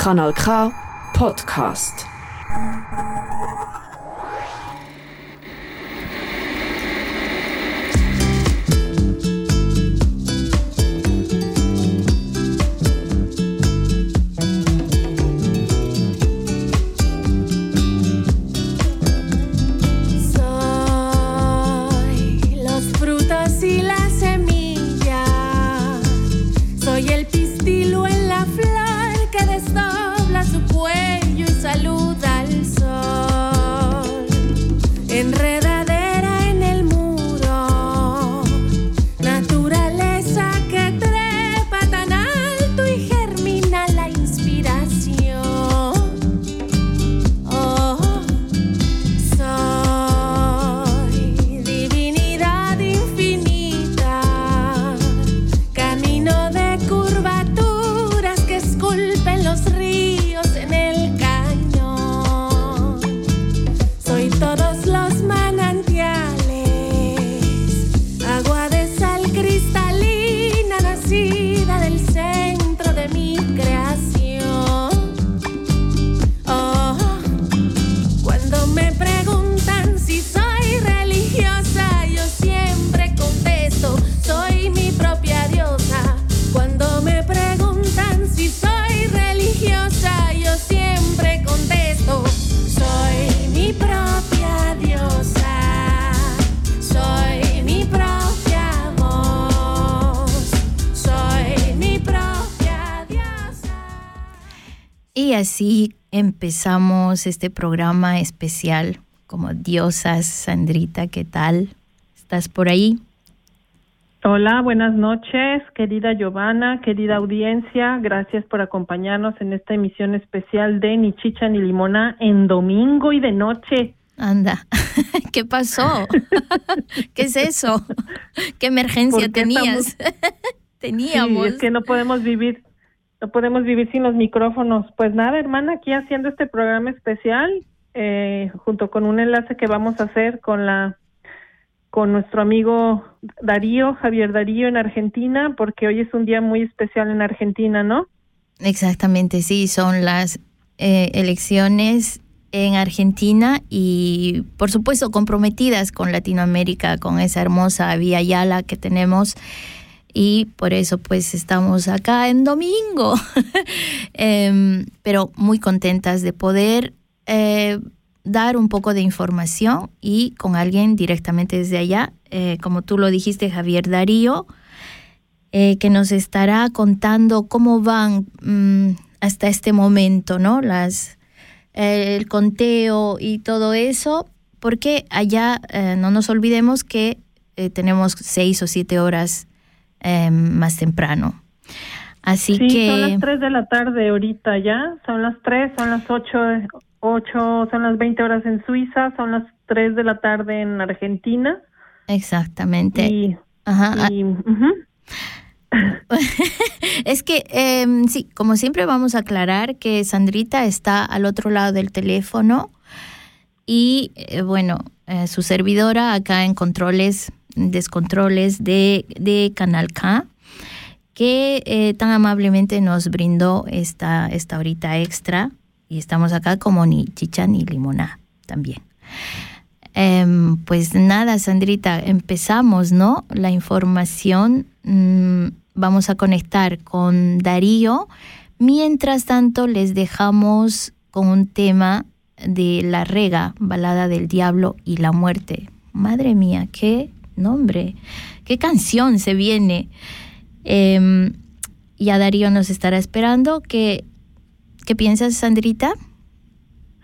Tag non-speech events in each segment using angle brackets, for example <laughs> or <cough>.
Kanal K Podcast. Así empezamos este programa especial como diosas. Sandrita, ¿qué tal? ¿Estás por ahí? Hola, buenas noches, querida Giovanna, querida audiencia. Gracias por acompañarnos en esta emisión especial de Ni Chicha ni Limona en domingo y de noche. Anda, <laughs> ¿qué pasó? <laughs> ¿Qué es eso? ¿Qué emergencia tenías? <laughs> Teníamos. es que no podemos vivir no podemos vivir sin los micrófonos. Pues nada, hermana, aquí haciendo este programa especial, eh, junto con un enlace que vamos a hacer con la con nuestro amigo Darío, Javier Darío en Argentina, porque hoy es un día muy especial en Argentina, ¿no? Exactamente, sí, son las eh, elecciones en Argentina y por supuesto comprometidas con Latinoamérica, con esa hermosa Vía Yala que tenemos y por eso pues estamos acá en domingo, <laughs> em, pero muy contentas de poder eh, dar un poco de información y con alguien directamente desde allá, eh, como tú lo dijiste, Javier Darío, eh, que nos estará contando cómo van mm, hasta este momento, ¿no? Las, el conteo y todo eso, porque allá no nos olvidemos que tenemos seis o siete horas Em, más temprano. Así sí, que... Son las 3 de la tarde ahorita ya, son las 3, son las 8, 8, son las 20 horas en Suiza, son las 3 de la tarde en Argentina. Exactamente. Y, Ajá. <laughs> es que em, sí, como siempre vamos a aclarar que Sandrita está al otro lado del teléfono y eh, bueno, eh, su servidora acá en controles descontroles de, de Canal K, que eh, tan amablemente nos brindó esta, esta horita extra y estamos acá como ni chicha ni limoná también. Em, pues nada, Sandrita, empezamos, ¿no? La información, mm, vamos a conectar con Darío. Mientras tanto, les dejamos con un tema de La Rega, Balada del Diablo y la Muerte. Madre mía, qué nombre, qué canción se viene. Eh, ya Darío nos estará esperando. ¿Qué, qué piensas, Sandrita?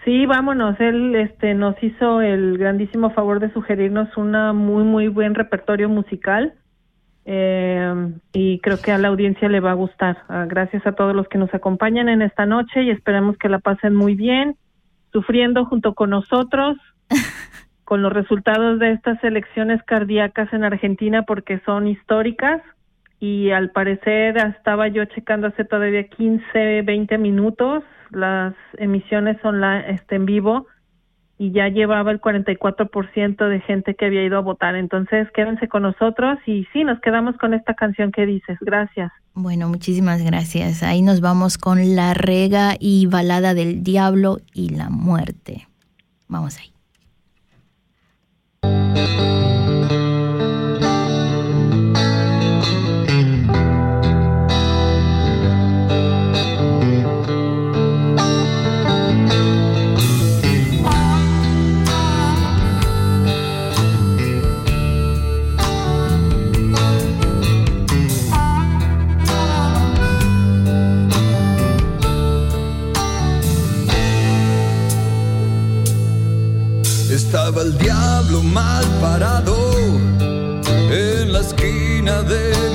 Sí, vámonos. Él este, nos hizo el grandísimo favor de sugerirnos una muy, muy buen repertorio musical. Eh, y creo que a la audiencia le va a gustar. Ah, gracias a todos los que nos acompañan en esta noche y esperemos que la pasen muy bien, sufriendo junto con nosotros. <laughs> con los resultados de estas elecciones cardíacas en Argentina porque son históricas y al parecer estaba yo checando hace todavía 15, 20 minutos las emisiones online, este, en vivo y ya llevaba el 44% de gente que había ido a votar. Entonces, quédense con nosotros y sí, nos quedamos con esta canción que dices. Gracias. Bueno, muchísimas gracias. Ahí nos vamos con La Rega y Balada del Diablo y la Muerte. Vamos ahí. Música another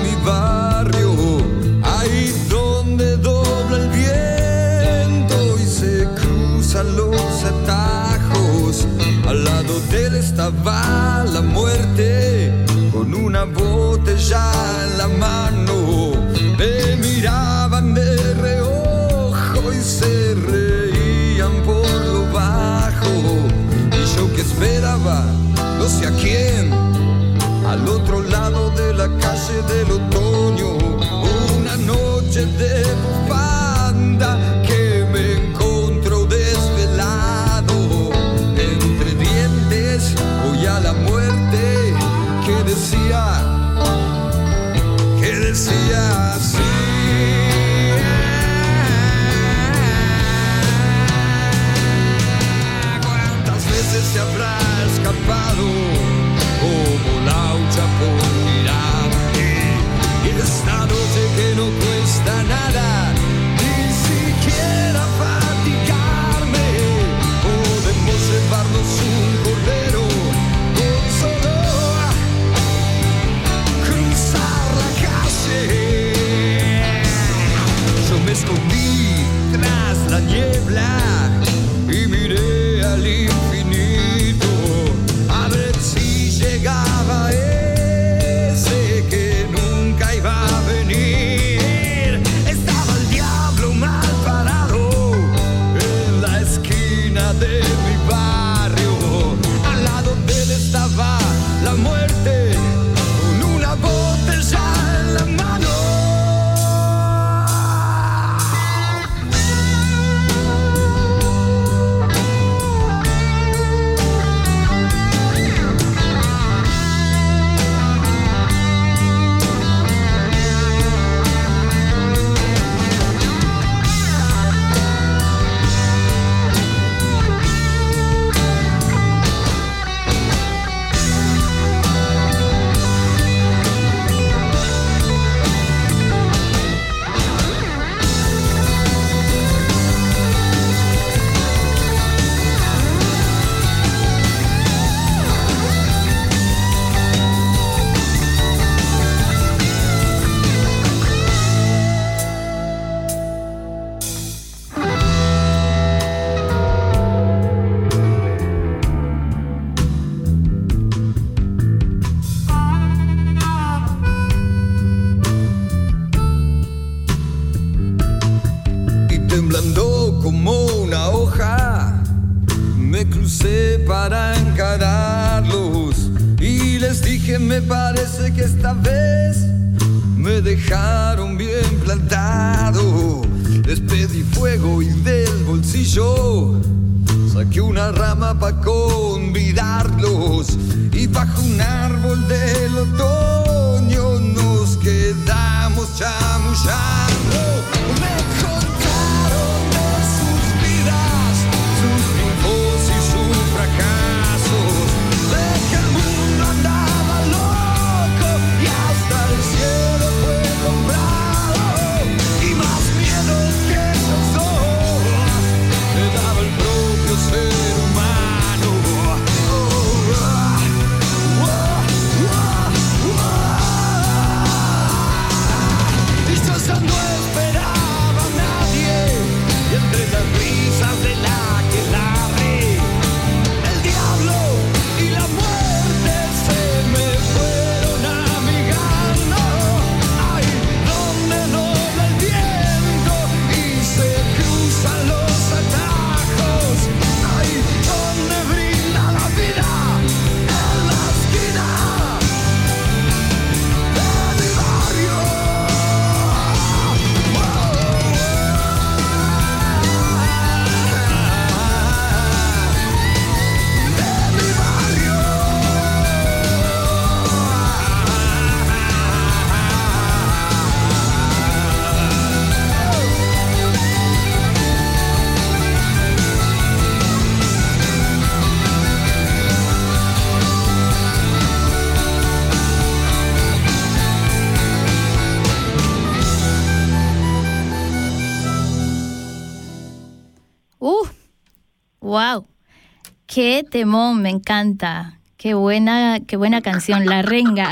Qué temón, me encanta. Qué buena, qué buena canción, La Renga.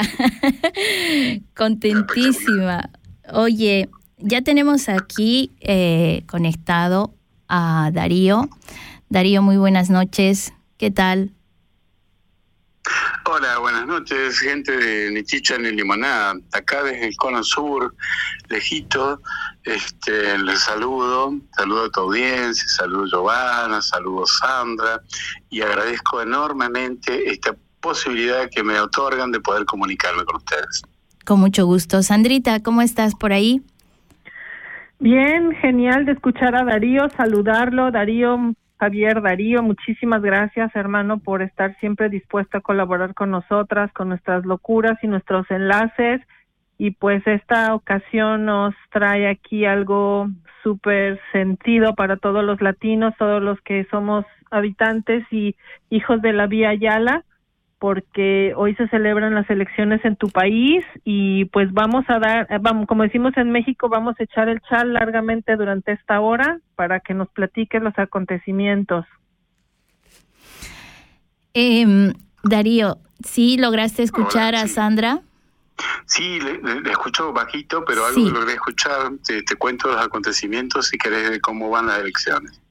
<laughs> Contentísima. Oye, ya tenemos aquí eh, conectado a Darío. Darío, muy buenas noches. ¿Qué tal? Hola, buenas noches, gente de Nichicha en Limonada. Acá desde el Cono Sur, lejito, este, les saludo, saludo a tu audiencia, saludo Giovanna, saludo Sandra y agradezco enormemente esta posibilidad que me otorgan de poder comunicarme con ustedes. Con mucho gusto. Sandrita, ¿cómo estás por ahí? Bien, genial de escuchar a Darío, saludarlo. Darío, Javier, Darío, muchísimas gracias, hermano, por estar siempre dispuesto a colaborar con nosotras, con nuestras locuras y nuestros enlaces. Y pues esta ocasión nos trae aquí algo súper sentido para todos los latinos, todos los que somos habitantes y hijos de la Vía Yala porque hoy se celebran las elecciones en tu país y pues vamos a dar, eh, vamos, como decimos en México, vamos a echar el chal largamente durante esta hora para que nos platiques los acontecimientos. Eh, Darío, ¿sí lograste escuchar a Sandra? Sí, le, escucho bajito, pero algo logré escuchar. Te, te, cuento los acontecimientos si querés de cómo van las elecciones.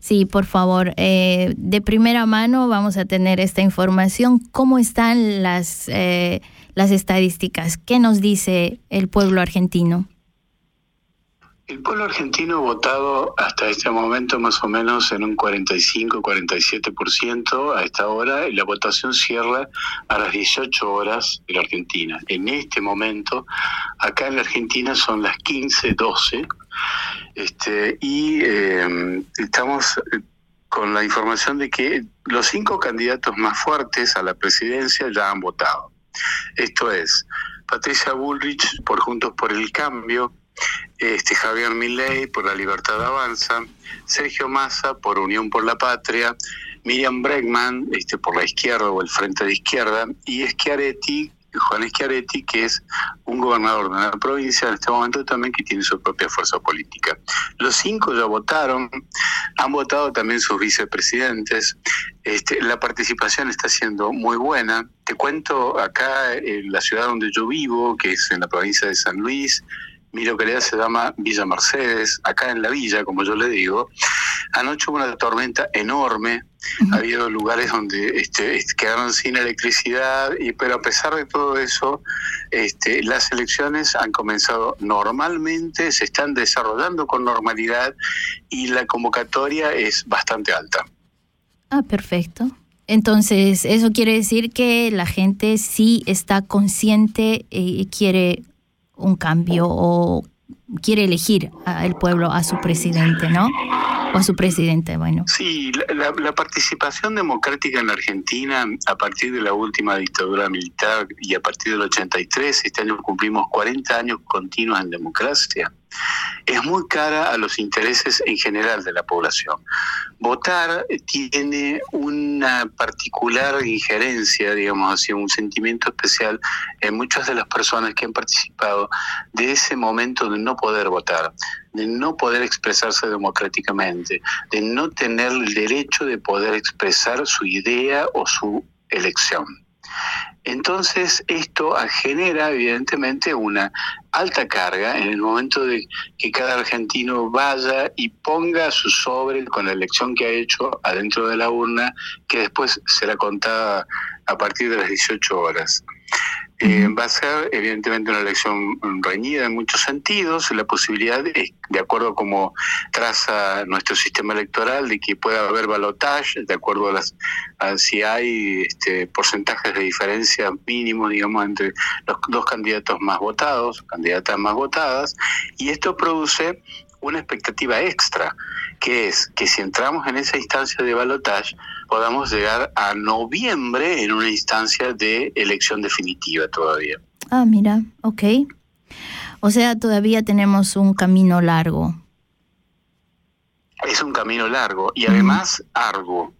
Sí, por favor. Eh, de primera mano vamos a tener esta información. ¿Cómo están las, eh, las estadísticas? ¿Qué nos dice el pueblo argentino? El pueblo argentino ha votado hasta este momento más o menos en un 45-47% a esta hora y la votación cierra a las 18 horas de la Argentina. En este momento, acá en la Argentina son las 15-12 este, y eh, estamos eh, con la información de que los cinco candidatos más fuertes a la presidencia ya han votado. Esto es Patricia Bullrich por Juntos por el Cambio, este Javier Milei por La Libertad Avanza, Sergio Massa por Unión por la Patria, Miriam Bregman este, por la izquierda o el Frente de Izquierda y Schiaretti, Juan Schiaretti, que es un gobernador de una provincia en este momento también que tiene su propia fuerza política. Los cinco ya votaron, han votado también sus vicepresidentes, este, la participación está siendo muy buena. Te cuento acá en la ciudad donde yo vivo, que es en la provincia de San Luis, mi localidad se llama Villa Mercedes, acá en la villa, como yo le digo. Anoche hubo una tormenta enorme, ha habido lugares donde este, quedaron sin electricidad, y, pero a pesar de todo eso, este, las elecciones han comenzado normalmente, se están desarrollando con normalidad y la convocatoria es bastante alta. Ah, perfecto. Entonces, eso quiere decir que la gente sí está consciente y quiere un cambio o quiere elegir al pueblo a su presidente, ¿no? O a su presidente, bueno. Sí, la, la, participación democrática en la Argentina a partir de la última dictadura militar y a partir del 83, este año cumplimos 40 años continuos en democracia, es muy cara a los intereses en general de la población. Votar tiene una particular injerencia, digamos así, un sentimiento especial en muchas de las personas que han participado de ese momento de no poder votar, de no poder expresarse democráticamente, de no tener el derecho de poder expresar su idea o su elección. Entonces esto genera evidentemente una alta carga en el momento de que cada argentino vaya y ponga su sobre con la elección que ha hecho adentro de la urna, que después será contada a partir de las 18 horas. Eh, va a ser evidentemente una elección reñida en muchos sentidos. La posibilidad, es, de acuerdo como traza nuestro sistema electoral, de que pueda haber balotage, de acuerdo a, las, si hay este, porcentajes de diferencia mínimo, digamos, entre los dos candidatos más votados, candidatas más votadas, y esto produce una expectativa extra, que es que si entramos en esa instancia de balotage, podamos llegar a noviembre en una instancia de elección definitiva todavía. Ah, mira, ok. O sea, todavía tenemos un camino largo. Es un camino largo y además arduo,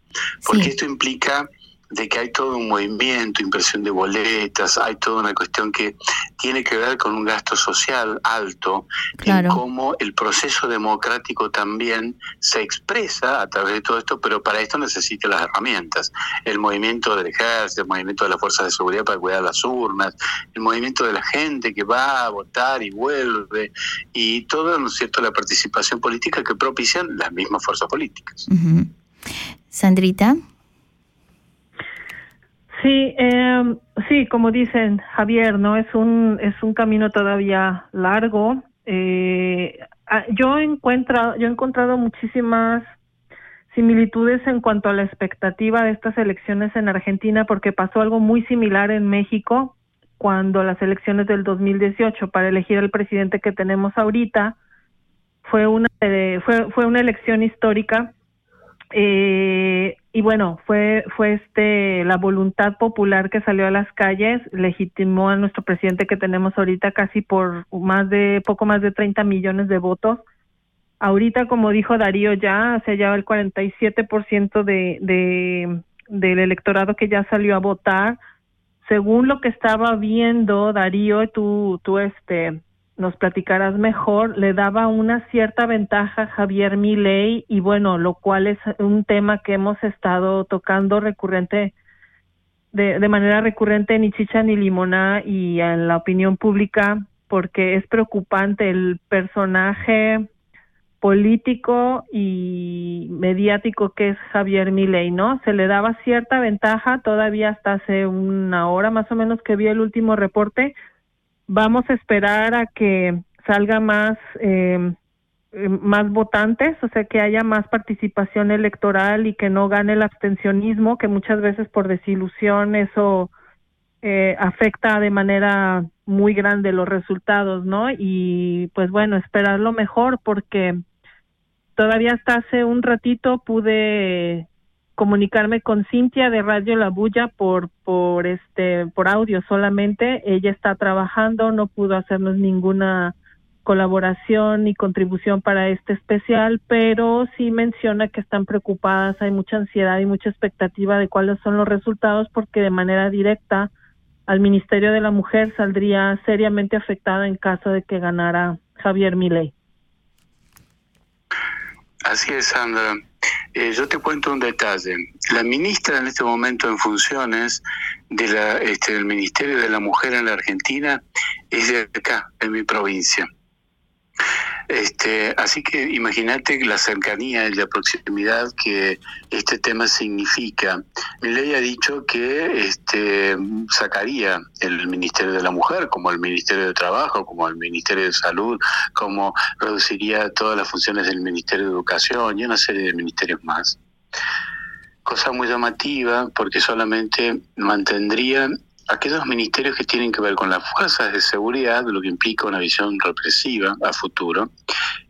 porque esto implica de que hay todo un movimiento, impresión de boletas, hay toda una cuestión que tiene que ver con un gasto social alto, Claro. en cómo el proceso democrático también se expresa a través de todo esto, pero para esto necesita las herramientas. El movimiento del ejército, el movimiento de las fuerzas de seguridad para cuidar las urnas, el movimiento de la gente que va a votar y vuelve, y todo, ¿no es cierto?, la participación política que propician las mismas fuerzas políticas. Sandrita. Sí, eh, sí, como dicen Javier, no es un es un camino todavía largo. Eh, yo encuentro yo he encontrado muchísimas similitudes en cuanto a la expectativa de estas elecciones en Argentina, porque pasó algo muy similar en México cuando las elecciones del 2018 para elegir al presidente que tenemos ahorita fue una eh, fue fue una elección histórica eh, y bueno, fue fue este la voluntad popular que salió a las calles, legitimó a nuestro presidente que tenemos ahorita casi por más de poco más de 30 millones de votos. Ahorita, como dijo Darío, ya se lleva el 47% de, de del electorado que ya salió a votar. Según lo que estaba viendo Darío, tú tú este nos platicarás mejor, le daba una cierta ventaja a Javier Milei y bueno, lo cual es un tema que hemos estado tocando recurrente de, de manera recurrente ni chicha ni limoná y en la opinión pública porque es preocupante el personaje político y mediático que es Javier Milei, ¿no? Se le daba cierta ventaja todavía hasta hace una hora más o menos que vi el último reporte, vamos a esperar a que salga más eh, más votantes, o sea que haya más participación electoral y que no gane el abstencionismo, que muchas veces por desilusión eso eh, afecta de manera muy grande los resultados, ¿no? Y pues bueno, esperar lo mejor porque todavía hasta hace un ratito pude comunicarme con Cintia de Radio La Bulla por por este por audio solamente. Ella está trabajando, no pudo hacernos ninguna colaboración ni contribución para este especial, pero sí menciona que están preocupadas, hay mucha ansiedad y mucha expectativa de cuáles son los resultados porque de manera directa al Ministerio de la Mujer saldría seriamente afectada en caso de que ganara Javier Milei. Así es, Sandra. Eh, yo te cuento un detalle. La ministra en este momento en funciones de la, este, del Ministerio de la Mujer en la Argentina es de acá, en mi provincia. Este, así que imagínate la cercanía y la proximidad que este tema significa. ley ha dicho que este, sacaría el Ministerio de la Mujer, como el Ministerio de Trabajo, como el Ministerio de Salud, como reduciría todas las funciones del Ministerio de Educación y una serie de ministerios más. Cosa muy llamativa porque solamente mantendrían aquellos ministerios que tienen que ver con las fuerzas de seguridad, lo que implica una visión represiva a futuro,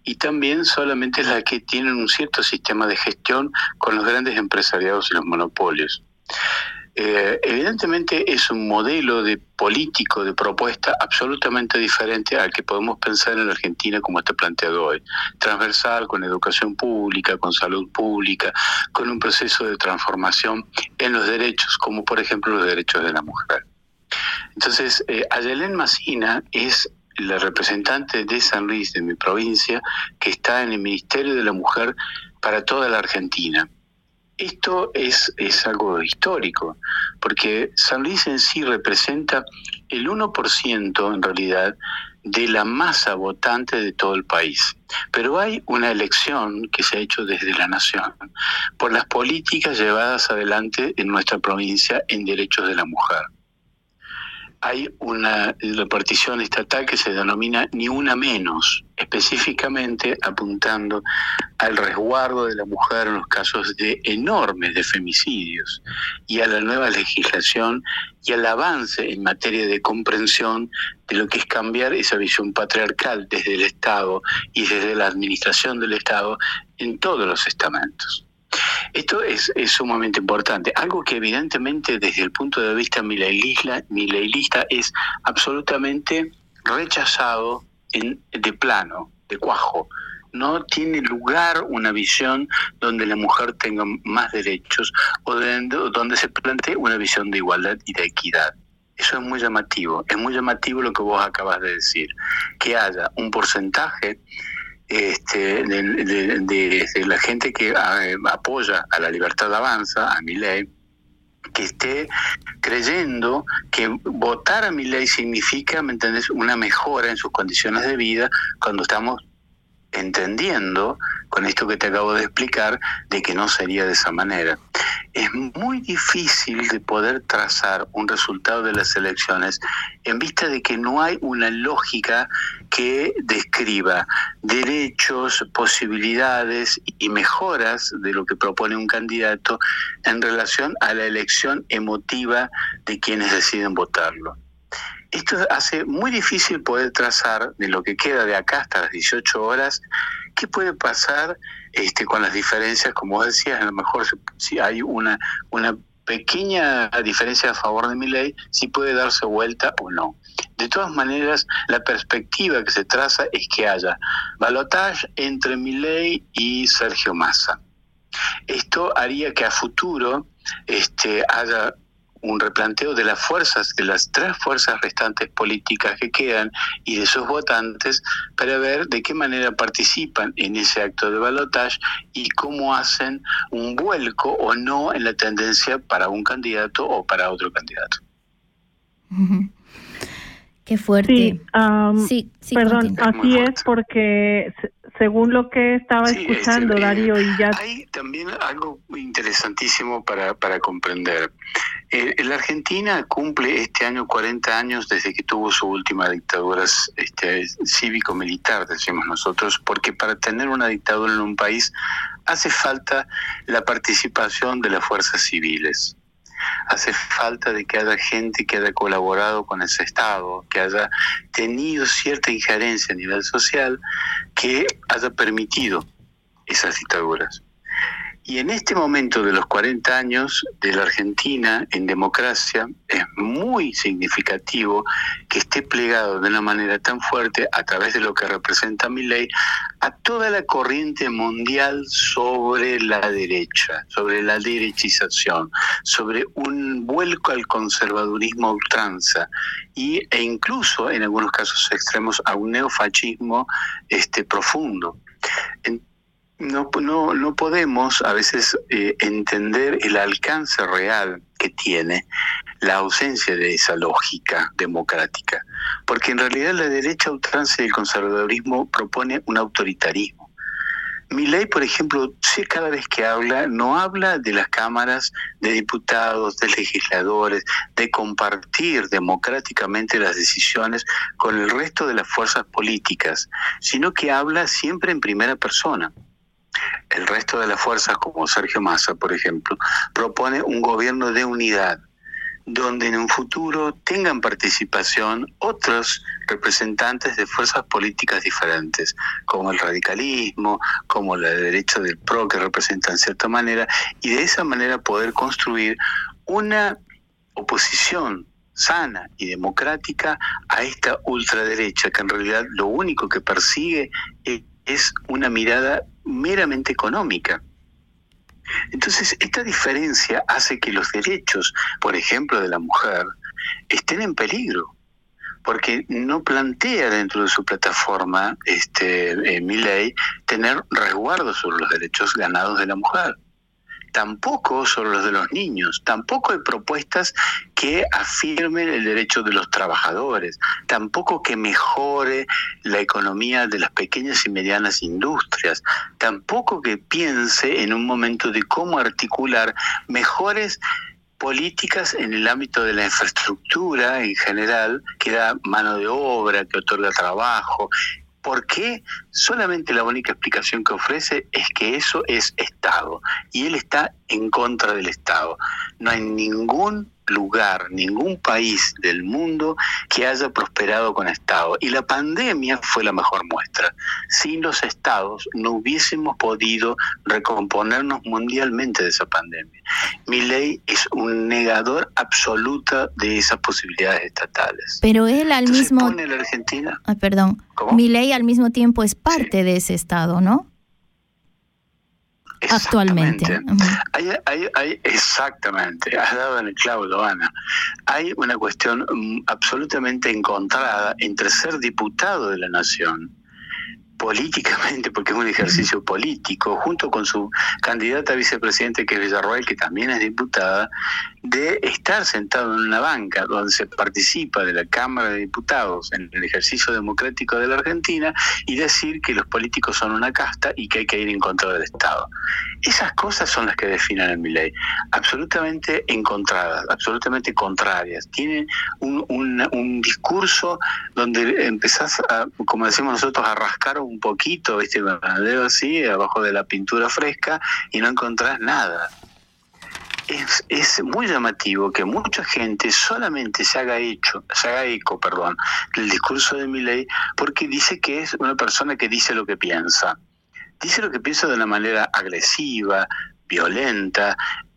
y también solamente las que tienen un cierto sistema de gestión con los grandes empresariados y los monopolios. Eh, evidentemente es un modelo de político, de propuesta absolutamente diferente al que podemos pensar en la Argentina como está planteado hoy. Transversal, con educación pública, con salud pública, con un proceso de transformación en los derechos, como por ejemplo los derechos de la mujer. Entonces, eh, Ayelén Macina es la representante de San Luis, de mi provincia, que está en el Ministerio de la Mujer para toda la Argentina. Esto es, es algo histórico, porque San Luis en sí representa el 1% en realidad de la masa votante de todo el país. Pero hay una elección que se ha hecho desde la nación por las políticas llevadas adelante en nuestra provincia en derechos de la mujer hay una repartición estatal que se denomina ni una menos, específicamente apuntando al resguardo de la mujer en los casos de enormes de femicidios y a la nueva legislación y al avance en materia de comprensión de lo que es cambiar esa visión patriarcal desde el Estado y desde la administración del Estado en todos los estamentos. Esto es, es, sumamente importante. Algo que evidentemente desde el punto de vista mileilista es absolutamente rechazado en, de plano de cuajo. No tiene lugar una visión donde la mujer tenga más derechos o donde se plantee una visión de igualdad y de equidad. Eso es muy llamativo. Es muy llamativo lo que vos acabas de decir, que haya un porcentaje este, de, la gente que ah, apoya a la libertad avanza, a mi ley, que esté creyendo que votar a mi ley significa, ¿me entendés?, una mejora en sus condiciones de vida cuando estamos entendiendo con esto que te acabo de explicar de que no sería de esa manera. Es muy difícil de poder trazar un resultado de las elecciones en vista de que no hay una lógica que describa derechos, posibilidades y mejoras de lo que propone un candidato en relación a la elección emotiva de quienes deciden votarlo. Esto hace muy difícil poder trazar de lo que queda de acá hasta las 18 horas qué puede pasar este, con las diferencias, como decías, a lo mejor si hay una, una pequeña diferencia a favor de mi ley, si puede darse vuelta o no. De todas maneras, la perspectiva que se traza es que haya balotage entre mi ley y Sergio Massa. Esto haría que a futuro este, haya un replanteo de las fuerzas, de las tres fuerzas restantes políticas que quedan y de sus votantes para ver de qué manera participan en ese acto de balotaje y cómo hacen un vuelco o no en la tendencia para un candidato o para otro candidato. <laughs> Qué fuerte. Sí, perdón, así es porque según lo que estaba escuchando Darío y ya... Hay también algo interesantísimo para, para comprender. Eh, la Argentina cumple este año 40 años desde que tuvo su última dictadura este, cívico-militar, decimos nosotros, porque para tener una dictadura en un país hace falta la participación de las fuerzas civiles hace falta de que haya gente que haya colaborado con ese Estado, que haya tenido cierta injerencia a nivel social, que haya permitido esas dictaduras. Y en este momento de los 40 años de la Argentina en democracia es muy significativo que esté plegado de una manera tan fuerte a través de lo que representa mi ley a toda la corriente mundial sobre la derecha, sobre la derechización, sobre un vuelco al conservadurismo ultranza y, e incluso en algunos casos extremos a un neofascismo este, profundo no, no, no podemos a veces eh, entender el alcance real que tiene la ausencia de esa lógica democrática, porque en realidad la derecha ultranza y el conservadurismo propone un autoritarismo. Mi ley, por ejemplo, si cada vez que habla, no habla de las cámaras de diputados, de legisladores, de compartir democráticamente las decisiones con el resto de las fuerzas políticas, sino que habla siempre en primera persona. El resto de las fuerzas, como Sergio Massa, por ejemplo, propone un gobierno de unidad, donde en un futuro tengan participación otros representantes de fuerzas políticas diferentes, como el radicalismo, como la derecha del PRO, que representan cierta manera, y de esa manera poder construir una oposición sana y democrática a esta ultraderecha, que en realidad lo único que persigue es una mirada meramente económica. Entonces, esta diferencia hace que los derechos, por ejemplo, de la mujer, estén en peligro, porque no plantea dentro de su plataforma, este, eh, mi ley, tener resguardo sobre los derechos ganados de la mujer tampoco sobre los de los niños, tampoco hay propuestas que afirmen el derecho de los trabajadores, tampoco que mejore la economía de las pequeñas y medianas industrias, tampoco que piense en un momento de cómo articular mejores políticas en el ámbito de la infraestructura en general, que da mano de obra, que otorga trabajo, ¿Por qué? Solamente la única explicación que ofrece es que eso es Estado y él está en contra del Estado. No hay ningún lugar, ningún país del mundo que haya prosperado con Estado. Y la pandemia fue la mejor muestra. Sin los Estados no hubiésemos podido recomponernos mundialmente de esa pandemia. Mi ley es un negador absoluto de esas posibilidades estatales. Pero él al mismo... Pone la Argentina... Ah, perdón. Mi ley al mismo tiempo es parte de ese Estado, ¿no? Actualmente. Hay, exactamente, has dado en el clavo, Ana. Hay una cuestión mm, absolutamente encontrada entre ser diputado de la nación políticamente, porque es un ejercicio político, junto con su candidata a vicepresidente, que es Villarroel, que también es diputada, de estar sentado en una banca donde se participa de la Cámara de Diputados en el ejercicio democrático de la Argentina y decir que los políticos son una casta y que hay que ir en contra del Estado. Esas cosas son las que definen en mi ley, absolutamente encontradas, absolutamente contrarias. Tienen un, un, discurso donde empezás, a, como decimos nosotros, a rascar un poquito, ¿viste? con el así, abajo de la pintura fresca y no encontrás nada. Es, es, muy llamativo que mucha gente solamente se haga hecho, se haga eco, perdón, del discurso de Milley porque dice que es una persona que dice lo que piensa. Dice lo que piensa de una manera agresiva, violenta,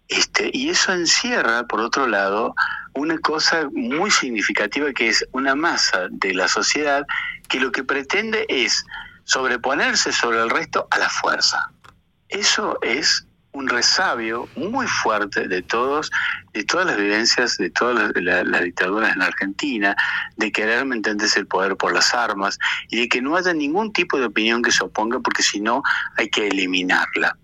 este, y eso encierra, por otro lado, una cosa muy significativa que es una masa de la sociedad que lo que pretende es sobreponerse sobre el resto a la fuerza. Eso es un resabio muy fuerte de todos, de todas las vivencias, de todas las, dictaduras en Argentina, de querer, ¿me el poder por las armas y de que no haya ningún tipo de opinión que se oponga porque si no hay que eliminarla.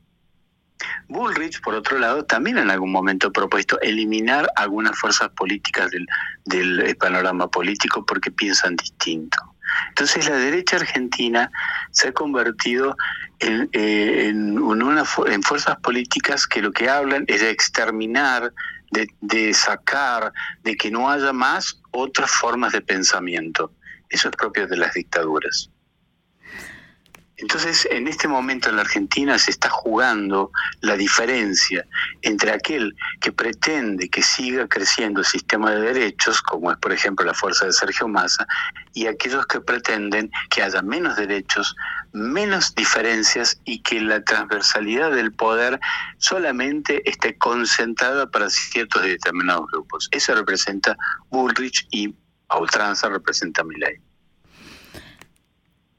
Bullrich, por otro lado, también en algún momento ha propuesto eliminar algunas fuerzas políticas del, del panorama político porque piensan distinto. Entonces la derecha argentina se ha convertido en, eh, una, en fuerzas políticas que lo que hablan es de exterminar, de, de sacar, de que no haya más otras formas de pensamiento. Eso es propio de las dictaduras. Entonces, en este momento en la Argentina se está jugando la diferencia entre aquel que pretende que siga creciendo el sistema de derechos, como es por ejemplo la fuerza de Sergio Massa, y aquellos que pretenden que haya menos derechos, menos diferencias y que la transversalidad del poder solamente esté concentrada para ciertos y determinados grupos. Eso representa Bullrich y a ultranza representa Milley.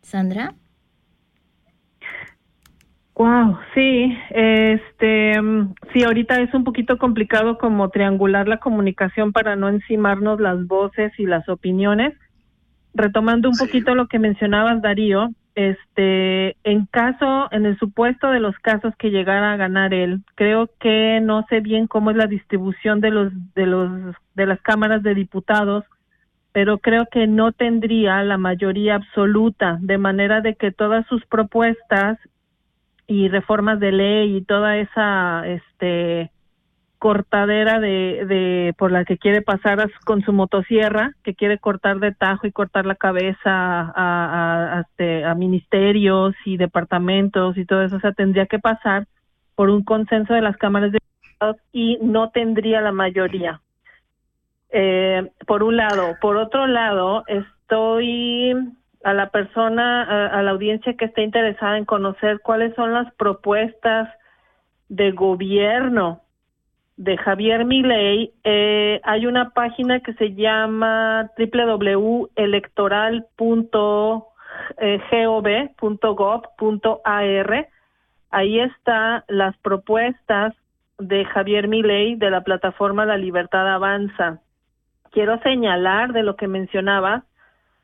Sandra. Wow, sí, este, sí, ahorita es un poquito complicado como triangular la comunicación para no encimarnos las voces y las opiniones. Retomando un poquito lo que mencionabas, Darío, este, en caso, en el supuesto de los casos que llegara a ganar él, creo que no sé bien cómo es la distribución de los, de los, de las cámaras de diputados, pero creo que no tendría la mayoría absoluta, de manera de que todas sus propuestas y reformas de ley y toda esa este cortadera de, de por la que quiere pasar con su motosierra, que quiere cortar de tajo y cortar la cabeza a, este, a ministerios y departamentos y todo eso, o sea, tendría que pasar por un consenso de las cámaras de diputados y no tendría la mayoría. Eh, por un lado. Por otro lado, estoy a la persona, a, la audiencia que esté interesada en conocer cuáles son las propuestas de gobierno de Javier Milei, eh, hay una página que se llama www.electoral.gov.gov.ar. Ahí están las propuestas de Javier Milei de la plataforma La Libertad Avanza. Quiero señalar de lo que mencionaba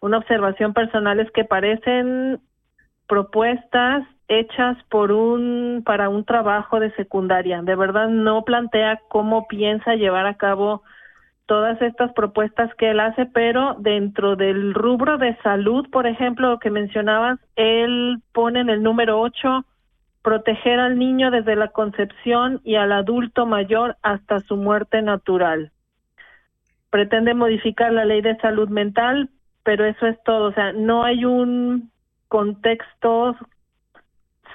una observación personal es que parecen propuestas hechas por un para un trabajo de secundaria. De verdad no plantea cómo piensa llevar a cabo todas estas propuestas que él hace, pero dentro del rubro de salud, por ejemplo, lo que mencionabas, él pone en el número 8 proteger al niño desde la concepción y al adulto mayor hasta su muerte natural. Pretende modificar la ley de salud mental pero eso es todo, o sea, no hay un contexto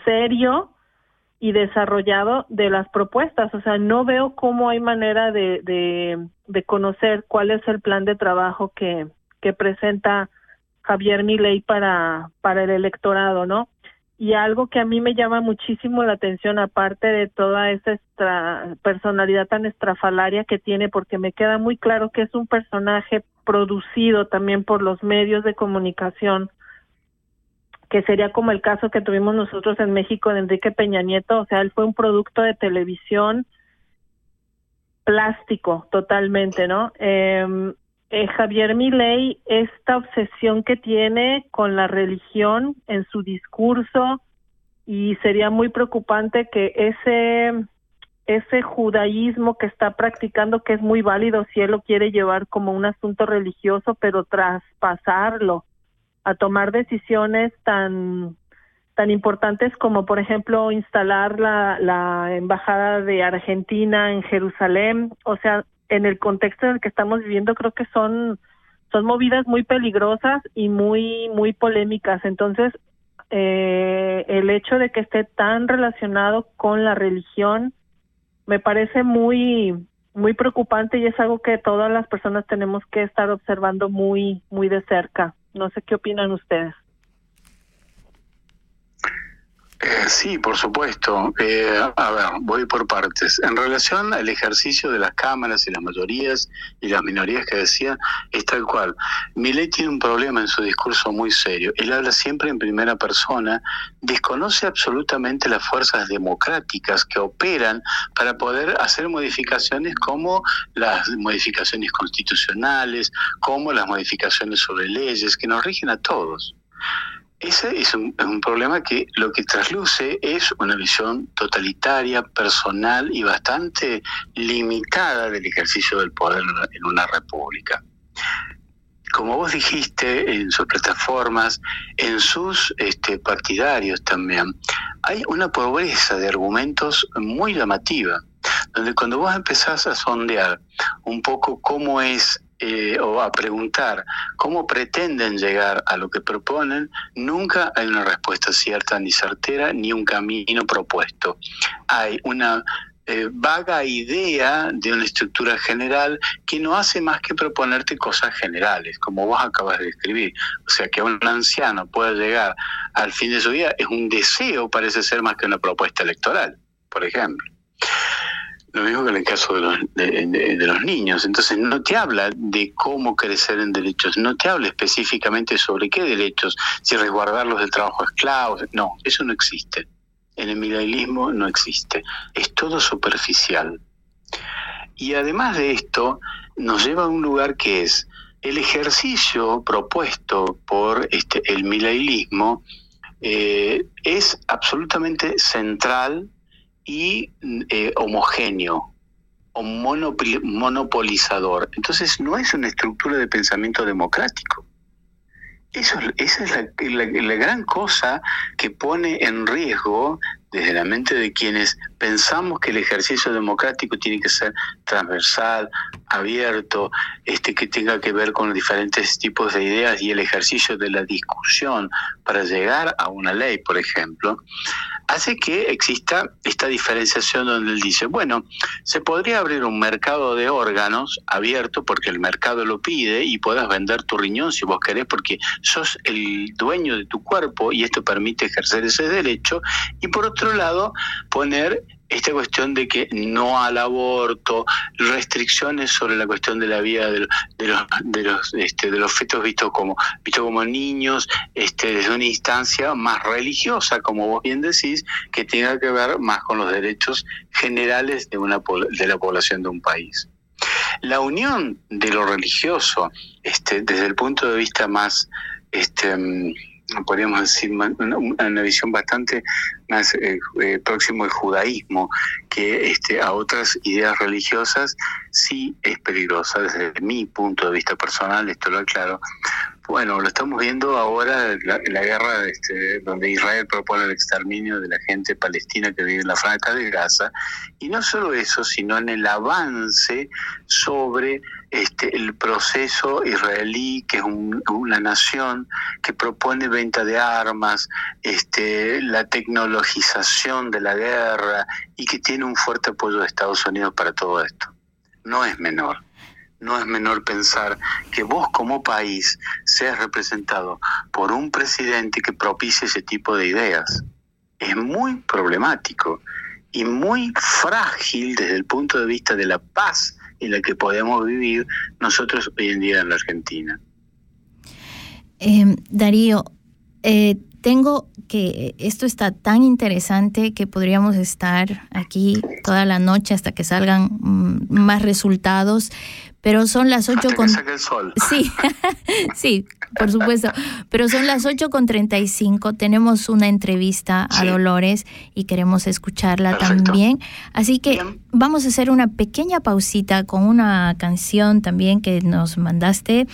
serio y desarrollado de las propuestas. O sea, no veo cómo hay manera de, de, conocer cuál es el plan de trabajo que, que presenta Javier Milei para, para el electorado, ¿no? Y algo que a mí me llama muchísimo la atención, aparte de toda esa personalidad tan estrafalaria que tiene, porque me queda muy claro que es un personaje producido también por los medios de comunicación, que sería como el caso que tuvimos nosotros en México de Enrique Peña Nieto, o sea, él fue un producto de televisión plástico totalmente, ¿no? Eh, eh, Javier Milei, esta obsesión que tiene con la religión en su discurso y sería muy preocupante que ese ese judaísmo que está practicando que es muy válido si él lo quiere llevar como un asunto religioso, pero traspasarlo a tomar decisiones tan tan importantes como por ejemplo instalar la, la embajada de Argentina en Jerusalén, o sea, en el contexto en el que estamos viviendo creo que son son movidas muy peligrosas y muy muy polémicas, entonces eh, el hecho de que esté tan relacionado con la religión me parece muy muy preocupante y es algo que todas las personas tenemos que estar observando muy muy de cerca. No sé qué opinan ustedes. Eh, sí, por supuesto. Eh, a ver, voy por partes. En relación al ejercicio de las cámaras y las mayorías y las minorías que decía, es tal cual. Millet tiene un problema en su discurso muy serio. Él habla siempre en primera persona, desconoce absolutamente las fuerzas democráticas que operan para poder hacer modificaciones como las modificaciones constitucionales, como las modificaciones sobre leyes que nos rigen a todos. Ese es un, problema que lo que trasluce es una visión totalitaria, personal y bastante limitada del ejercicio del poder en una república. Como vos dijiste en sus plataformas, en sus este, partidarios también, hay una pobreza de argumentos muy llamativa, donde cuando vos empezás a sondear un poco cómo es eh, o a preguntar cómo pretenden llegar a lo que proponen, nunca hay una respuesta cierta ni certera ni un camino propuesto. Hay una eh, vaga idea de una estructura general que no hace más que proponerte cosas generales, como vos acabas de describir. O sea, que un anciano pueda llegar al fin de su vida es un deseo, parece ser más que una propuesta electoral, por ejemplo. Lo mismo que en el caso de los, de, los niños. Entonces no te habla de cómo crecer en derechos, no te habla específicamente sobre qué derechos, si resguardarlos del trabajo esclavo. No, eso no existe. En el milenialismo no existe. Es todo superficial. Y además de esto, nos lleva a un lugar que es el ejercicio propuesto por este, el milailismo eh, es absolutamente central y eh, homogéneo o monopolizador. Entonces no es una estructura de pensamiento democrático. Eso, esa es la, la, gran cosa que pone en riesgo desde la mente de quienes pensamos que el ejercicio democrático tiene que ser transversal, abierto, este que tenga que ver con diferentes tipos de ideas y el ejercicio de la discusión para llegar a una ley, por ejemplo, hace que exista esta diferenciación donde él dice, bueno, se podría abrir un mercado de órganos abierto porque el mercado lo pide y puedas vender tu riñón si vos querés porque sos el dueño de tu cuerpo y esto permite ejercer ese derecho. Y por otro lado poner esta cuestión de que no al aborto, restricciones sobre la cuestión de la vida de, los de los este, de los fetos vistos como visto como niños, este, desde una instancia más religiosa, como vos bien decís, que tenga que ver más con los derechos generales de una de la población de un país. La unión de lo religioso, este, desde el punto de vista más este, podríamos decir, una, visión bastante más eh, eh, próximo al judaísmo que este, a otras ideas religiosas, sí es peligrosa desde mi punto de vista personal, esto lo aclaro. Bueno, lo estamos viendo ahora en la, guerra este, donde Israel propone el exterminio de la gente palestina que vive en la franja de Gaza, y no solo eso, sino en el avance sobre este, el proceso israelí, que es una nación que propone venta de armas, este, la tecnologización de la guerra y que tiene un fuerte apoyo de Estados Unidos para todo esto. No es menor. No es menor pensar que vos como país seas representado por un presidente que propicie ese tipo de ideas. Es muy problemático y muy frágil desde el punto de vista de la paz en la que podemos vivir nosotros hoy en día en la Argentina. Em, Darío, eh, tengo que esto está tan interesante que podríamos estar aquí toda la noche hasta que salgan mm, más resultados, pero son las 8 con... el sol. Sí, <laughs> <laughs> sí, por supuesto. Pero son las 8 con 35. Tenemos una entrevista a Dolores y queremos escucharla también. Así que vamos a hacer una pequeña pausita con una canción también que nos mandaste.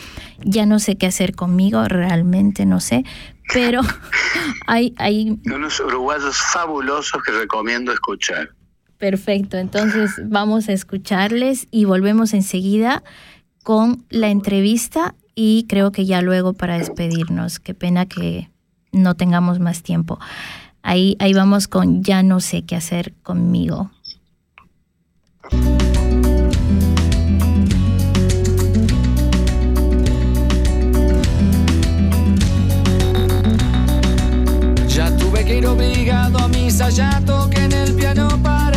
Ya no sé qué hacer conmigo, realmente no sé. Pero <laughs> hay, hay... Unos uruguayos fabulosos que recomiendo escuchar. Perfecto, entonces vamos a escucharles y volvemos enseguida con la entrevista y creo que ya luego para despedirnos. Qué pena que no tengamos más tiempo. Ahí, ahí vamos con ya no sé qué hacer conmigo. Ya tuve que ir obligado a misa, ya toqué en el piano para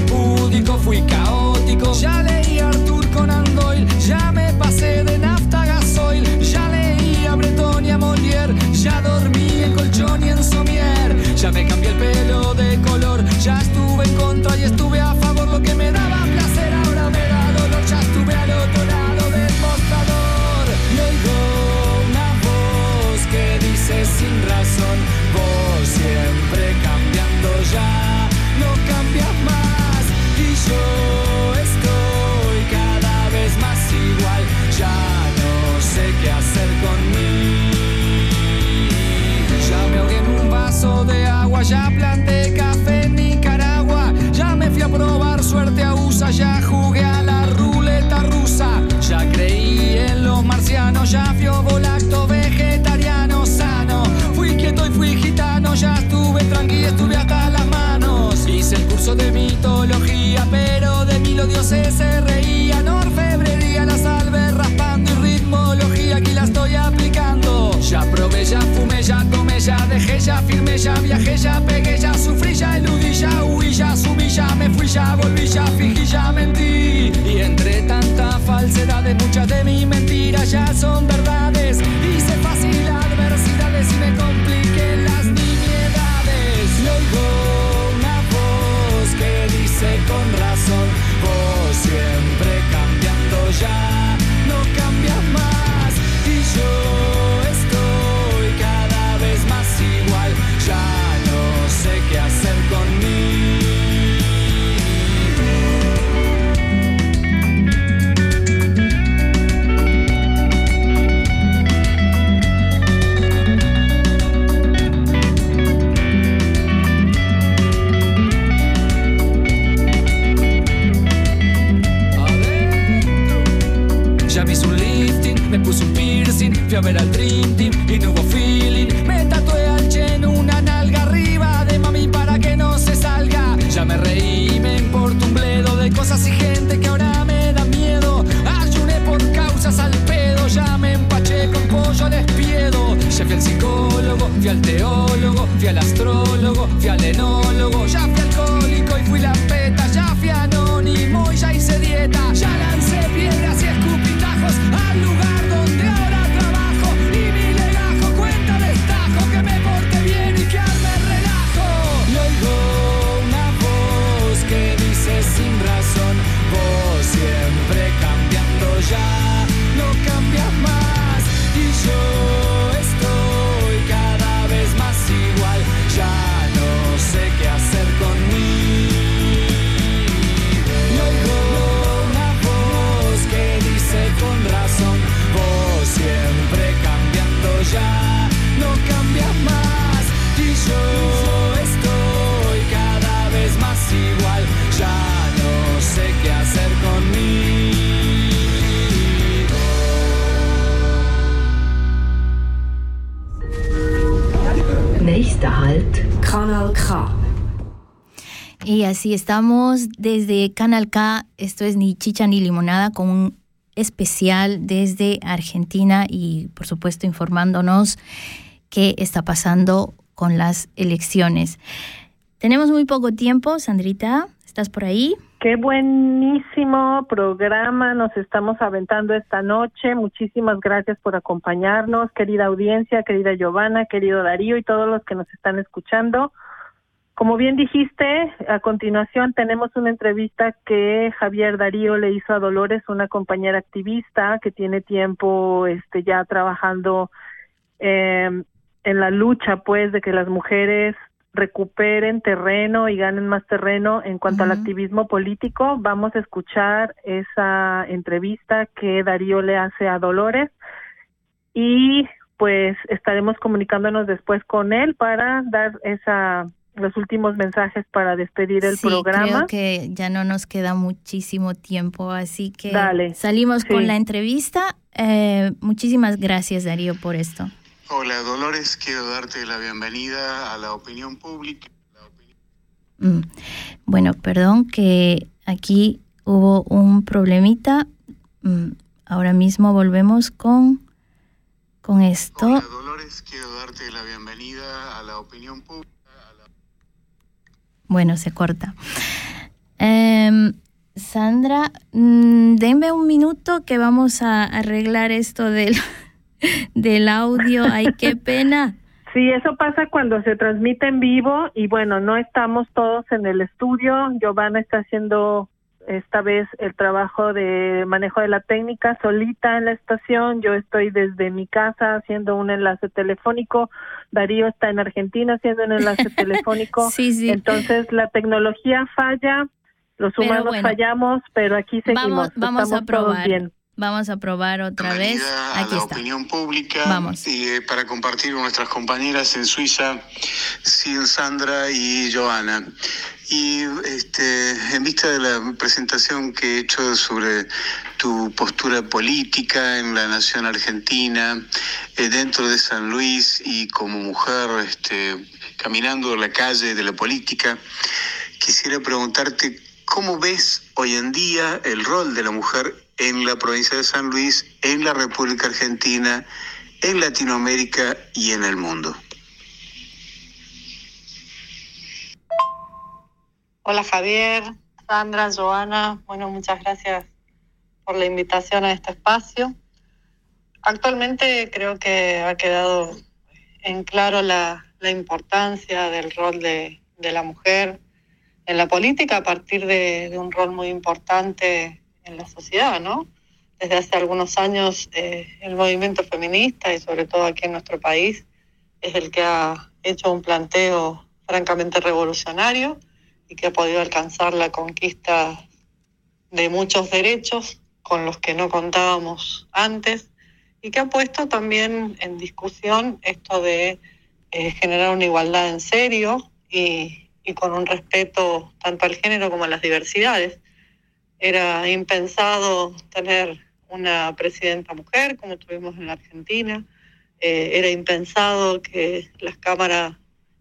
ya dejé, ya viajé, ya pegué, ya sufrí, ya eludí, ya huí, ya subí, ya me fui, ya volví, ya fingí, ya mentí. Y entre tanta falsedad de muchas de mis mentiras ya son verdades. Hice fácil adversidades y me compliqué las nimiedades. Y oigo una voz que dice con razón, vos siempre Kanal K. Y así estamos desde Canal K. Esto es ni chicha ni limonada con un especial desde Argentina y por supuesto informándonos qué está pasando con las elecciones. Tenemos muy poco tiempo, Sandrita, ¿estás por ahí? Qué buenísimo programa nos estamos aventando esta noche. Muchísimas gracias por acompañarnos, querida audiencia, querida Giovanna, querido Darío y todos los que nos están escuchando. Como bien dijiste, a continuación tenemos una entrevista que Javier Darío le hizo a Dolores, una compañera activista que tiene tiempo este, ya trabajando eh, en la lucha, pues, de que las mujeres recuperen terreno y ganen más terreno en cuanto al activismo político. Vamos a escuchar esa entrevista que Darío le hace a Dolores y pues estaremos comunicándonos después con él para dar esa los últimos mensajes para despedir el sí, programa. Creo que ya no nos queda muchísimo tiempo, así que Dale, salimos sí. con la entrevista. Eh, muchísimas gracias, Darío, por esto. Hola Dolores, quiero darte la bienvenida a la opinión pública. Mm. Bueno, perdón que aquí hubo un problemita. Mm, Ahora mismo volvemos con, con esto. Hola Dolores, quiero darte la bienvenida a la opinión pública. Bueno, se corta. Em, Sandra, mm, denme un minuto que vamos a arreglar esto del, del audio. Ay, qué <laughs> pena. Sí, eso pasa cuando se transmite en vivo y bueno, no estamos todos en el estudio. Giovanna está haciendo esta vez el trabajo de manejo de la técnica solita en la estación. Yo estoy desde mi casa haciendo un enlace telefónico. Darío está en Argentina haciendo un enlace <laughs> telefónico. Sí, sí. Entonces la tecnología falla, los Pero humanos bueno. fallamos, pero aquí seguimos. Vamos, vamos a todos probar. bien. Vamos a probar otra vez. A Aquí la está. opinión pública Vamos. y eh, para compartir con nuestras compañeras en Suiza, Sandra y Joana. Y este, en vista de la presentación que he hecho sobre tu postura política en la nación argentina, eh, dentro de San Luis y como mujer este, caminando la calle de la política, quisiera preguntarte cómo ves hoy en día el rol de la mujer en la provincia de San Luis, en la República Argentina, en Latinoamérica y en el mundo. Hola Javier, Sandra, Joana. Bueno, muchas gracias por la invitación a este espacio. Actualmente creo que ha quedado en claro la, importancia del rol de, la mujer en la política a partir de, un rol muy importante en la sociedad, ¿no? Desde hace algunos años eh, el movimiento feminista y sobre todo aquí en nuestro país es el que ha hecho un planteo francamente revolucionario y que ha podido alcanzar la conquista de muchos derechos con los que no contábamos antes y que ha puesto también en discusión esto de eh, generar una igualdad en serio y, y, con un respeto tanto al género como a las diversidades. Era impensado tener una presidenta mujer como tuvimos en la Argentina, eh, era impensado que las cámaras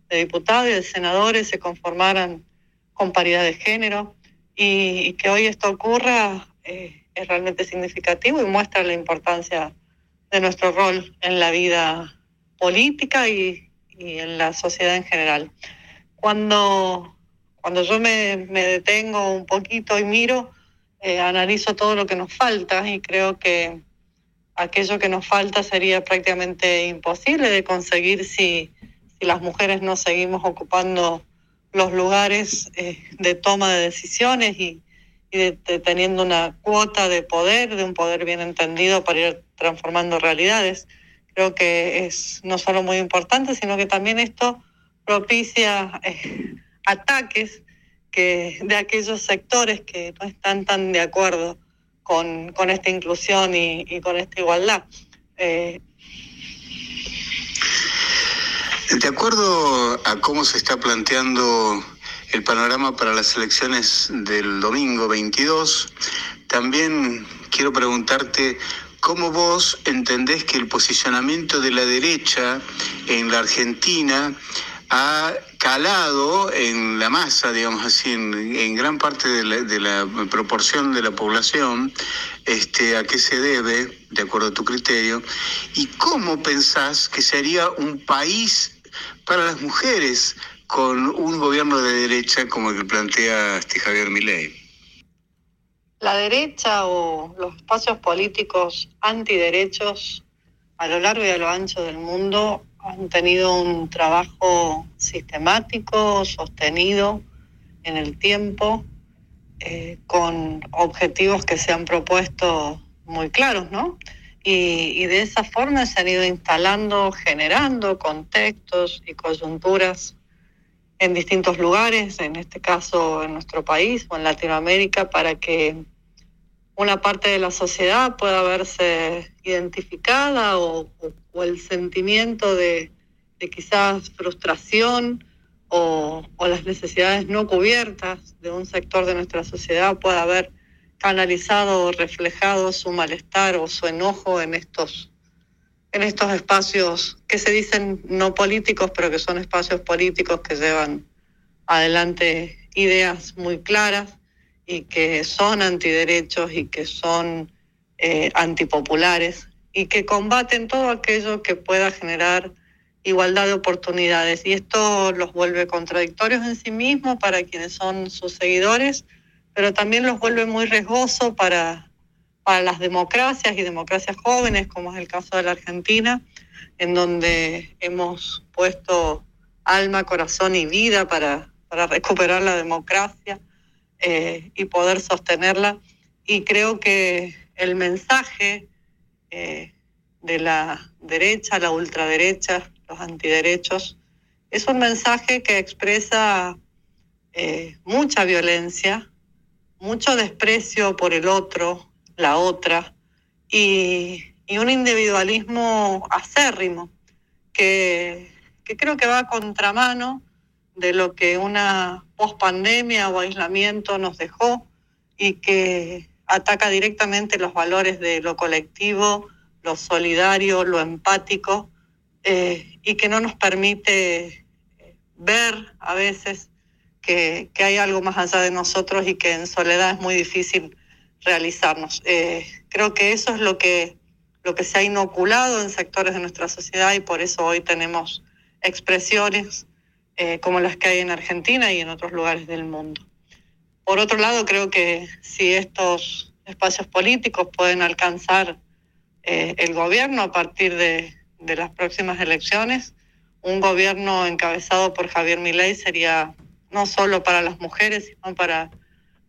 de diputados y de senadores se conformaran con paridad de género y, que hoy esto ocurra eh, es realmente significativo y muestra la importancia de nuestro rol en la vida política y, y en la sociedad en general. Cuando, cuando yo me, me detengo un poquito y miro, eh, analizo todo lo que nos falta y creo que aquello que nos falta sería prácticamente imposible de conseguir si, si las mujeres no seguimos ocupando los lugares eh, de toma de decisiones y, de, teniendo una cuota de poder, de un poder bien entendido para ir transformando realidades. Creo que es no solo muy importante, sino que también esto propicia eh, ataques que de aquellos sectores que no están tan de acuerdo con, con esta inclusión y, con esta igualdad. Eh, de acuerdo a cómo se está planteando el panorama para las elecciones del domingo 22, también quiero preguntarte cómo vos entendés que el posicionamiento de la derecha en la Argentina ha calado en la masa, digamos así, en, gran parte de la, proporción de la población, este, a qué se debe, de acuerdo a tu criterio, y cómo pensás que sería un país para las mujeres con un gobierno de derecha como el que plantea este Javier Milei. La derecha o los espacios políticos antiderechos a lo largo y a lo ancho del mundo han tenido un trabajo sistemático, sostenido en el tiempo, eh, con objetivos que se han propuesto muy claros, ¿no? Y, y, de esa forma se han ido instalando, generando contextos y coyunturas en distintos lugares, en este caso en nuestro país o en Latinoamérica, para que una parte de la sociedad pueda verse identificada o, el sentimiento de, de quizás frustración o, o, las necesidades no cubiertas de un sector de nuestra sociedad pueda haber canalizado o reflejado su malestar o su enojo en estos, en estos espacios que se dicen no políticos, pero que son espacios políticos que llevan adelante ideas muy claras y que son antiderechos y que son eh, antipopulares y que combaten todo aquello que pueda generar igualdad de oportunidades. Y esto los vuelve contradictorios en sí mismos para quienes son sus seguidores, pero también los vuelve muy riesgoso para, para las democracias y democracias jóvenes, como es el caso de la Argentina, en donde hemos puesto alma, corazón y vida para, para recuperar la democracia eh, y poder sostenerla. Y creo que el mensaje eh, de la derecha, la ultraderecha, los antiderechos, es un mensaje que expresa eh, mucha violencia, mucho desprecio por el otro, la otra, y, un individualismo acérrimo que, que creo que va a contramano de lo que una pospandemia o aislamiento nos dejó y que ataca directamente los valores de lo colectivo, lo solidario, lo empático, eh, y que no nos permite ver a veces que, que, hay algo más allá de nosotros y que en soledad es muy difícil realizarnos. Eh, creo que eso es lo que, lo que se ha inoculado en sectores de nuestra sociedad y por eso hoy tenemos expresiones eh, como las que hay en Argentina y en otros lugares del mundo. Por otro lado, creo que si estos espacios políticos pueden alcanzar eh, el gobierno a partir de, las próximas elecciones, un gobierno encabezado por Javier Milei sería no solo para las mujeres, sino para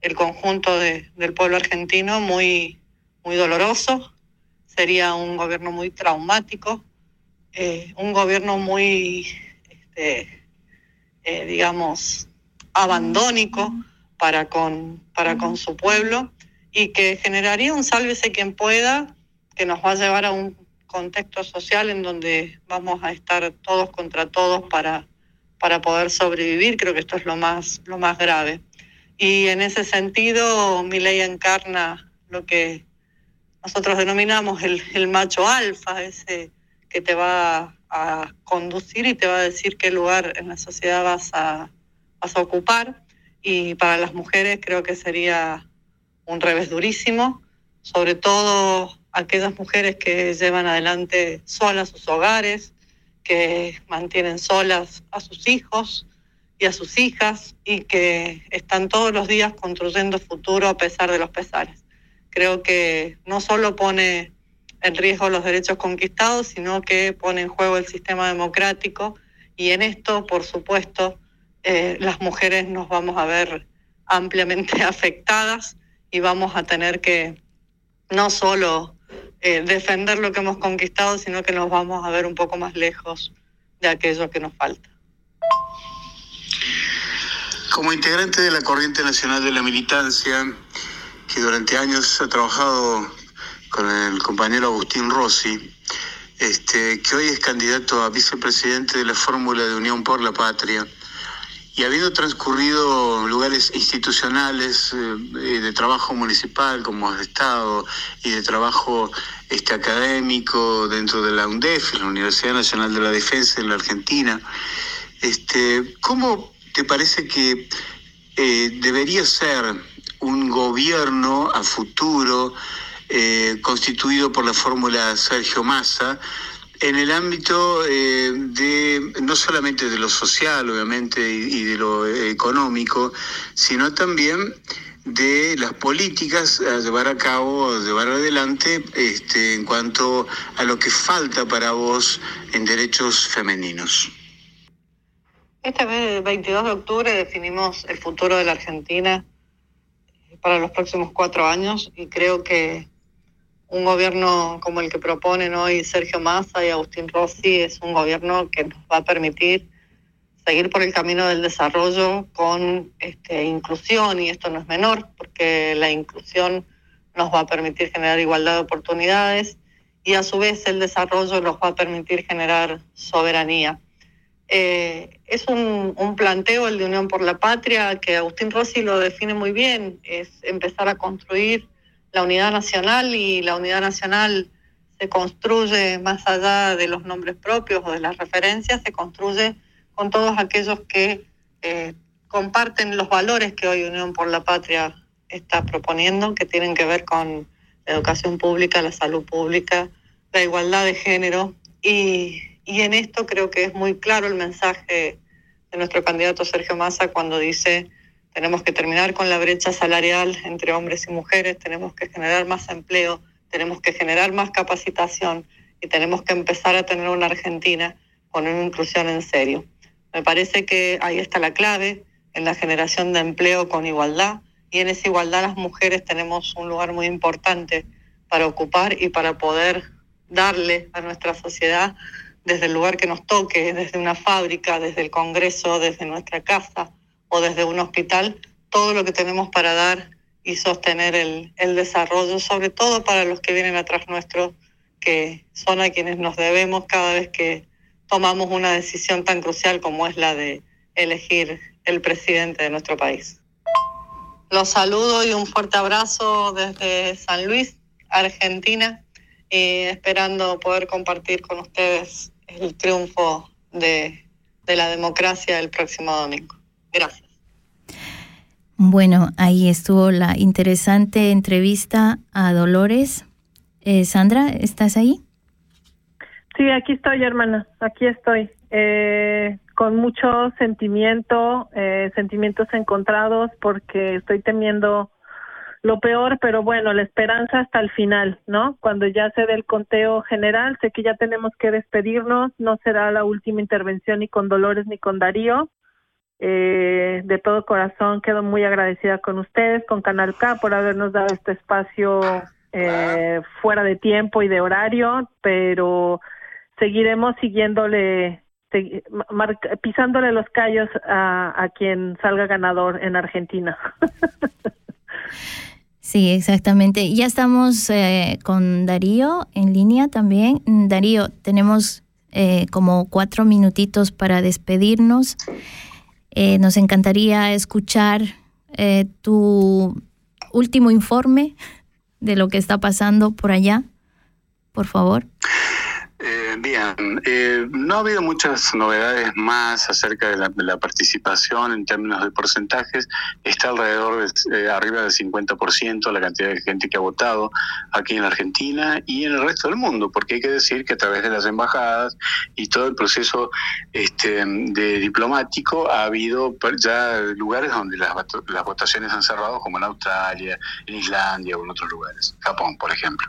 el conjunto de, del pueblo argentino muy, muy doloroso. Sería un gobierno muy traumático, eh, un gobierno muy este, eh, digamos, abandónico para con, para con su pueblo y que generaría un sálvese quien pueda, que nos va a llevar a un contexto social en donde vamos a estar todos contra todos para, para poder sobrevivir. Creo que esto es lo más, lo más grave. Y en ese sentido, mi ley encarna lo que nosotros denominamos el, el macho alfa, ese que te va a conducir y te va a decir qué lugar en la sociedad vas a, vas a ocupar. Y para las mujeres creo que sería un revés durísimo, sobre todo aquellas mujeres que llevan adelante solas sus hogares, que mantienen solas a sus hijos y a sus hijas y que están todos los días construyendo futuro a pesar de los pesares. Creo que no solo pone en riesgo los derechos conquistados, sino que pone en juego el sistema democrático y en esto, por supuesto, eh, las mujeres nos vamos a ver ampliamente <laughs> afectadas y vamos a tener que no solo eh, defender lo que hemos conquistado, sino que nos vamos a ver un poco más lejos de aquello que nos falta. Como integrante de la Corriente Nacional de la Militancia, que durante años ha trabajado con el compañero Agustín Rossi, este, que hoy es candidato a vicepresidente de la Fórmula de Unión por la Patria. Y habiendo transcurrido lugares institucionales eh, de trabajo municipal como de Estado y de trabajo este, académico dentro de la UNDEF, la Universidad Nacional de la Defensa en la Argentina, Este, ¿Cómo te parece que eh, debería ser un gobierno a futuro eh, constituido por la fórmula Sergio Massa en el ámbito eh, de no solamente de lo social, obviamente, y, de lo económico, sino también de las políticas a llevar a cabo, a llevar adelante este, en cuanto a lo que falta para vos en derechos femeninos. Este 22 de octubre definimos el futuro de la Argentina para los próximos cuatro años y creo que un gobierno como el que proponen hoy Sergio Massa y Agustín Rossi es un gobierno que nos va a permitir seguir por el camino del desarrollo con este, inclusión, y esto no es menor, porque la inclusión nos va a permitir generar igualdad de oportunidades y a su vez el desarrollo nos va a permitir generar soberanía. Eh, es un, un, planteo, el de Unión por la Patria, que Agustín Rossi lo define muy bien, es empezar a construir la unidad nacional y la unidad nacional se construye más allá de los nombres propios o de las referencias, se construye con todos aquellos que eh, comparten los valores que hoy Unión por la Patria está proponiendo, que tienen que ver con la educación pública, la salud pública, la igualdad de género. Y, y en esto creo que es muy claro el mensaje de nuestro candidato Sergio Massa cuando dice tenemos que terminar con la brecha salarial entre hombres y mujeres, tenemos que generar más empleo, tenemos que generar más capacitación y tenemos que empezar a tener una Argentina con una inclusión en serio. Me parece que ahí está la clave en la generación de empleo con igualdad y en esa igualdad las mujeres tenemos un lugar muy importante para ocupar y para poder darle a nuestra sociedad desde el lugar que nos toque, desde una fábrica, desde el Congreso, desde nuestra casa o desde un hospital, todo lo que tenemos para dar y sostener el, el desarrollo, sobre todo para los que vienen atrás nuestro, que son a quienes nos debemos cada vez que tomamos una decisión tan crucial como es la de elegir el presidente de nuestro país. Los saludo y un fuerte abrazo desde San Luis, Argentina, y esperando poder compartir con ustedes el triunfo de, de la democracia el próximo domingo. Gracias. Bueno, ahí estuvo la interesante entrevista a Dolores. Eh, Sandra, ¿estás ahí? Sí, aquí estoy, hermana, aquí estoy. Eh, con mucho sentimiento, eh, sentimientos encontrados, porque estoy temiendo lo peor, pero bueno, la esperanza hasta el final, ¿no? Cuando ya se dé el conteo general, sé que ya tenemos que despedirnos, no será la última intervención ni con Dolores ni con Darío. Eh, de todo corazón quedo muy agradecida con ustedes, con Canal K, por habernos dado este espacio eh, fuera de tiempo y de horario, pero seguiremos siguiéndole, pisándole los callos a, a quien salga ganador en Argentina. <laughs> Sí, exactamente. Ya estamos eh, con Darío en línea también. Darío, tenemos eh, como cuatro minutitos para despedirnos. Eh, nos encantaría escuchar eh, tu último informe de lo que está pasando por allá, por favor. Eh, bien, eh, no ha habido muchas novedades más acerca de la, participación en términos de porcentajes. Está alrededor de eh, arriba del 50% la cantidad de gente que ha votado aquí en Argentina y en el resto del mundo, porque hay que decir que a través de las embajadas y todo el proceso este, de diplomático ha habido ya lugares donde las, las votaciones han cerrado, como en Australia, en Islandia o en otros lugares, Japón, por ejemplo.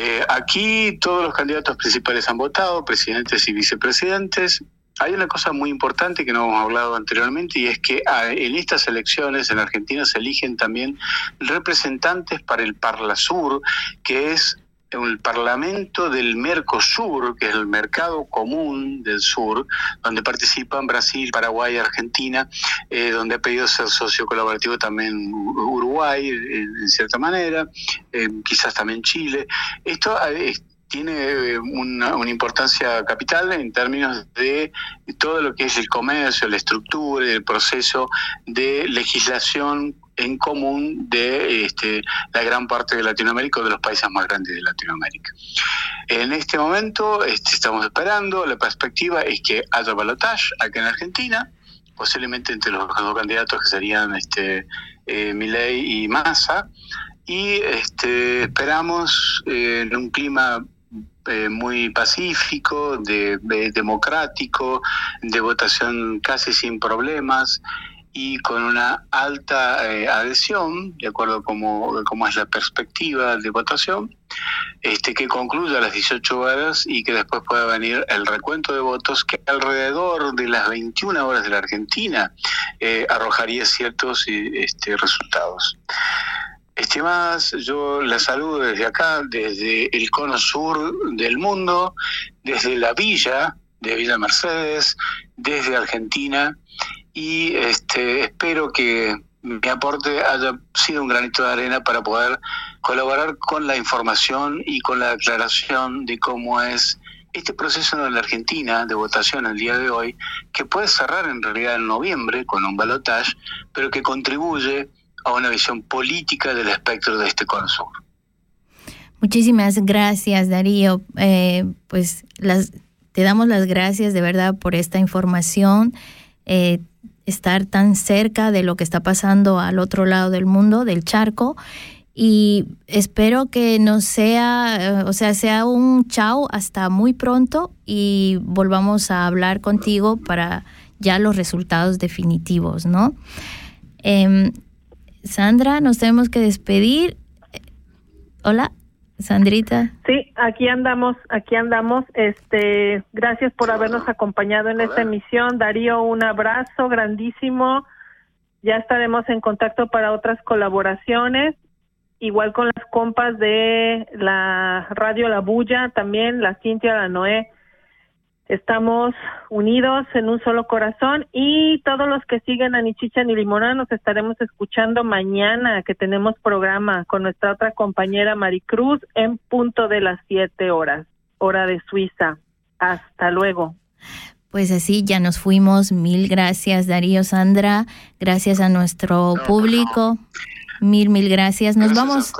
Eh, aquí todos los candidatos principales han votado, presidentes y vicepresidentes. Hay una cosa muy importante que no hemos hablado anteriormente y es que ah, en estas elecciones en Argentina se eligen también representantes para el Parlasur, que es el Parlamento del Mercosur, que es el mercado común del sur, donde participan Brasil, Paraguay, Argentina, eh, donde ha pedido ser socio colaborativo también Uruguay, eh, en cierta manera, eh, quizás también Chile. Esto tiene una, una, importancia capital en términos de todo lo que es el comercio, la estructura y el proceso de legislación en común de este, la gran parte de Latinoamérica o de los países más grandes de Latinoamérica. En este momento este, estamos esperando, la perspectiva es que haya balotaje acá en Argentina, posiblemente entre los dos candidatos que serían este, eh, Milei y Massa, y este, esperamos eh, en un clima eh, muy pacífico, de, democrático, de votación casi sin problemas y con una alta eh, adhesión, de acuerdo como cómo es la perspectiva de votación, este, que concluya a las 18 horas y que después pueda venir el recuento de votos que alrededor de las 21 horas de la Argentina eh, arrojaría ciertos este, resultados. Estimadas, yo las saludo desde acá, desde el cono sur del mundo, desde la villa de Villa Mercedes, desde Argentina, y este, espero que mi aporte haya sido un granito de arena para poder colaborar con la información y con la aclaración de cómo es este proceso en la Argentina de votación el día de hoy, que puede cerrar en realidad en noviembre con un balotaje, pero que contribuye a una visión política del espectro de este cono Muchísimas gracias, Darío. Eh, pues las, te damos las gracias de verdad por esta información, eh, estar tan cerca de lo que está pasando al otro lado del mundo, del charco. Y espero que no sea, eh, o sea, sea un chao hasta muy pronto y volvamos a hablar contigo para ya los resultados definitivos, ¿no? Em, Sandra, nos tenemos que despedir. Hola, Sandrita. Sí, aquí andamos, aquí andamos. Este, gracias por habernos acompañado en esta emisión. Darío, un abrazo grandísimo. Ya estaremos en contacto para otras colaboraciones. Igual con las compas de la Radio La Bulla, también la Cintia, la Noé Estamos unidos en un solo corazón y todos los que siguen a Nichicha ni Limona nos estaremos escuchando mañana que tenemos programa con nuestra otra compañera Maricruz en punto de las siete horas, hora de Suiza. Hasta luego. Pues así ya nos fuimos. Mil gracias Darío, Sandra. Gracias a nuestro público. Mil, mil gracias. Nos vamos.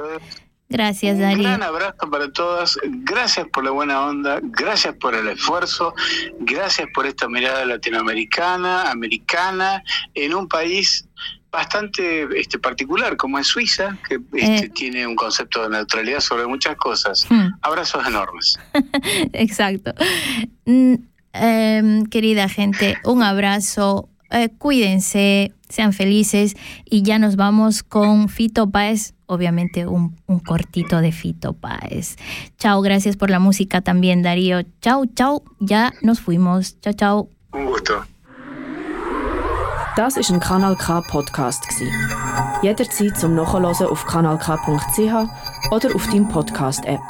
Gracias, Darío. Un gran abrazo para todas. Gracias por la buena onda. Gracias por el esfuerzo. Gracias por esta mirada latinoamericana, americana, en un país bastante este, particular como es Suiza, que este, eh. tiene un concepto de neutralidad sobre muchas cosas. Hmm. Abrazos enormes. <laughs> Exacto. Mm, em, querida gente, un abrazo. Eh, cuídense, sean felices y ya nos vamos con Fito Páez obviamente un, un, cortito de Fito Páez. Chao, gracias por la música también, Darío. Chao, chao, ya nos fuimos. Chao, chao. Un gusto. Das ist ein Kanal K Podcast gsi. Jederzeit zum Nachhören auf kanalk.ch oder auf deinem Podcast App.